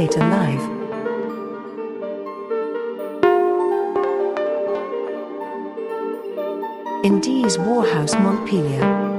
Sater Live. Indies Warhouse Montpellier.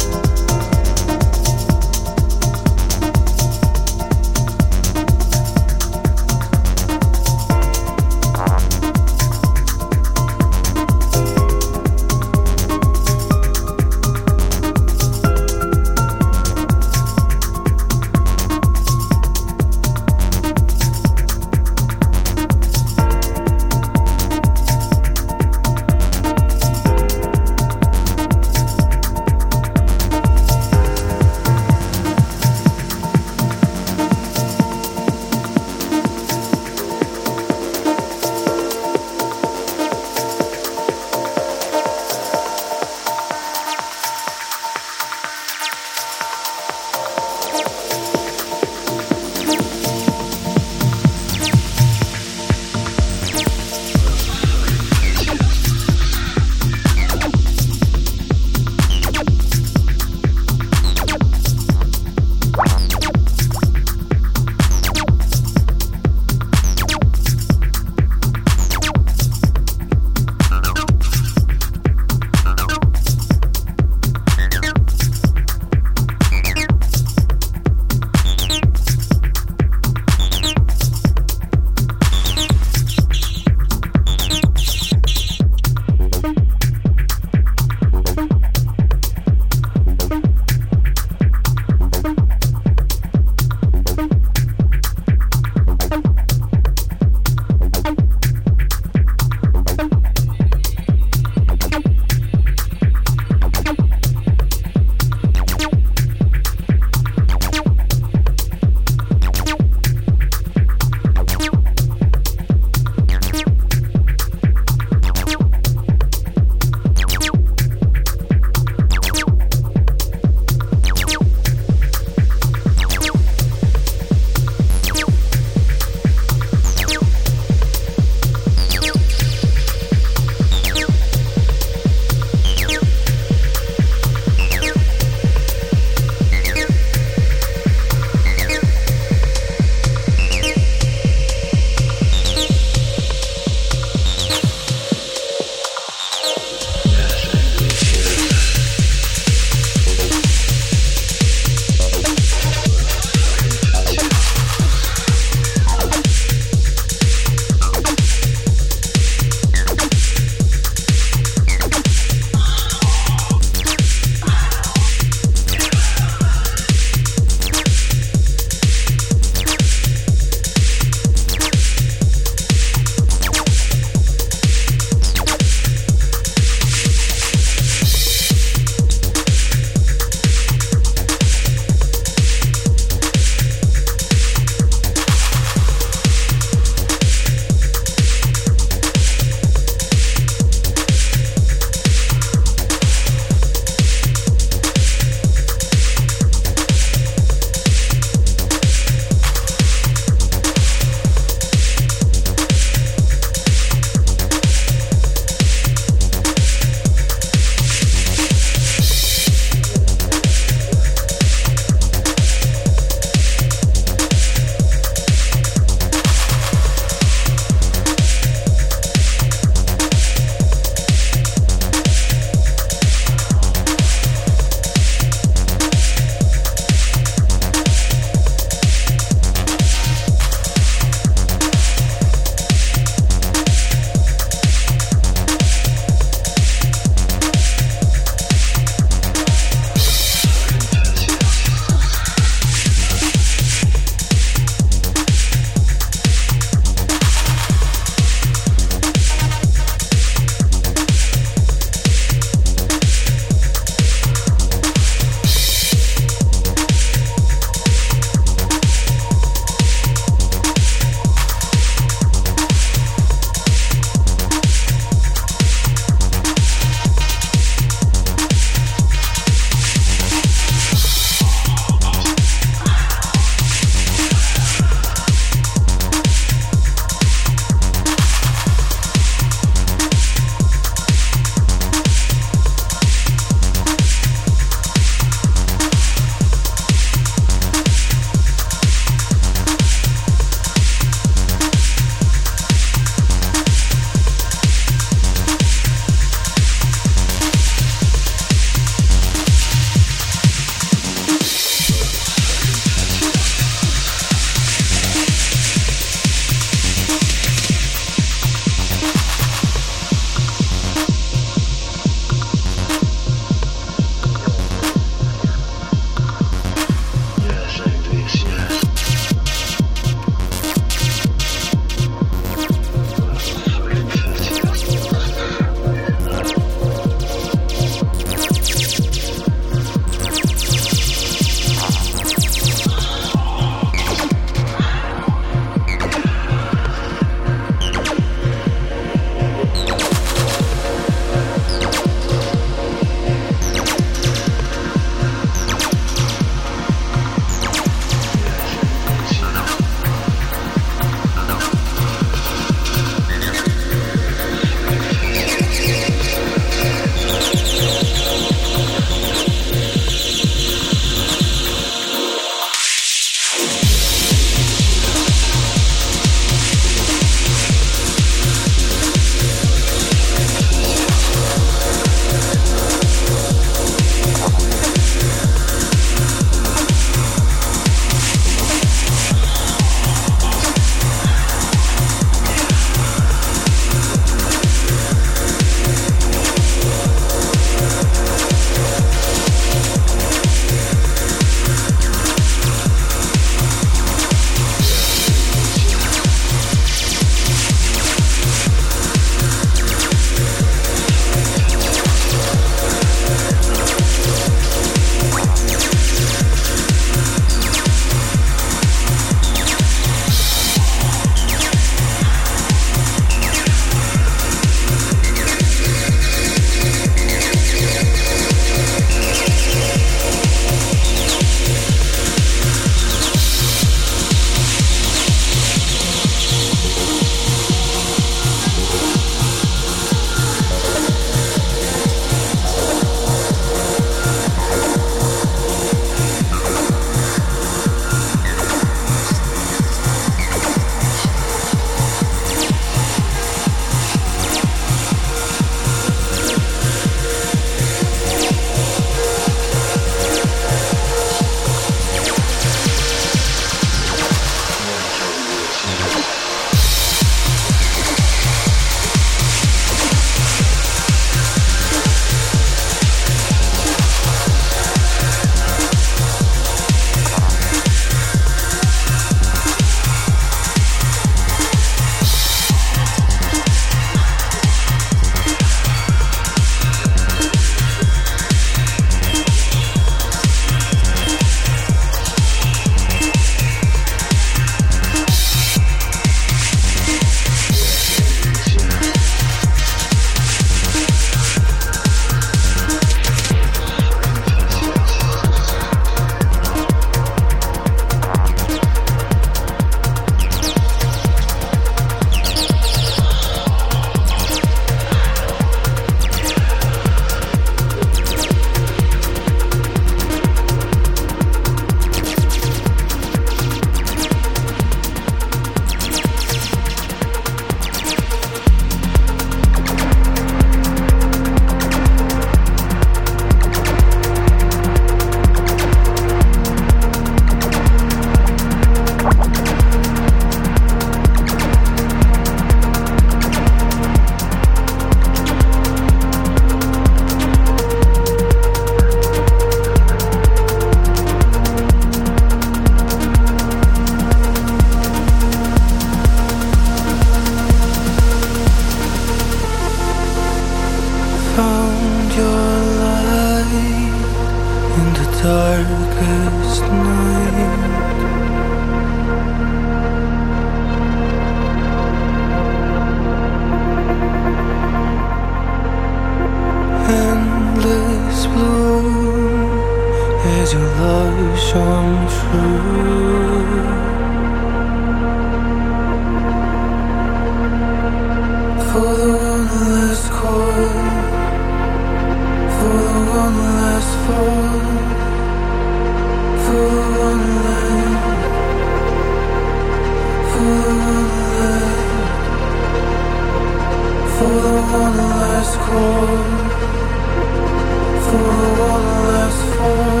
One fall, for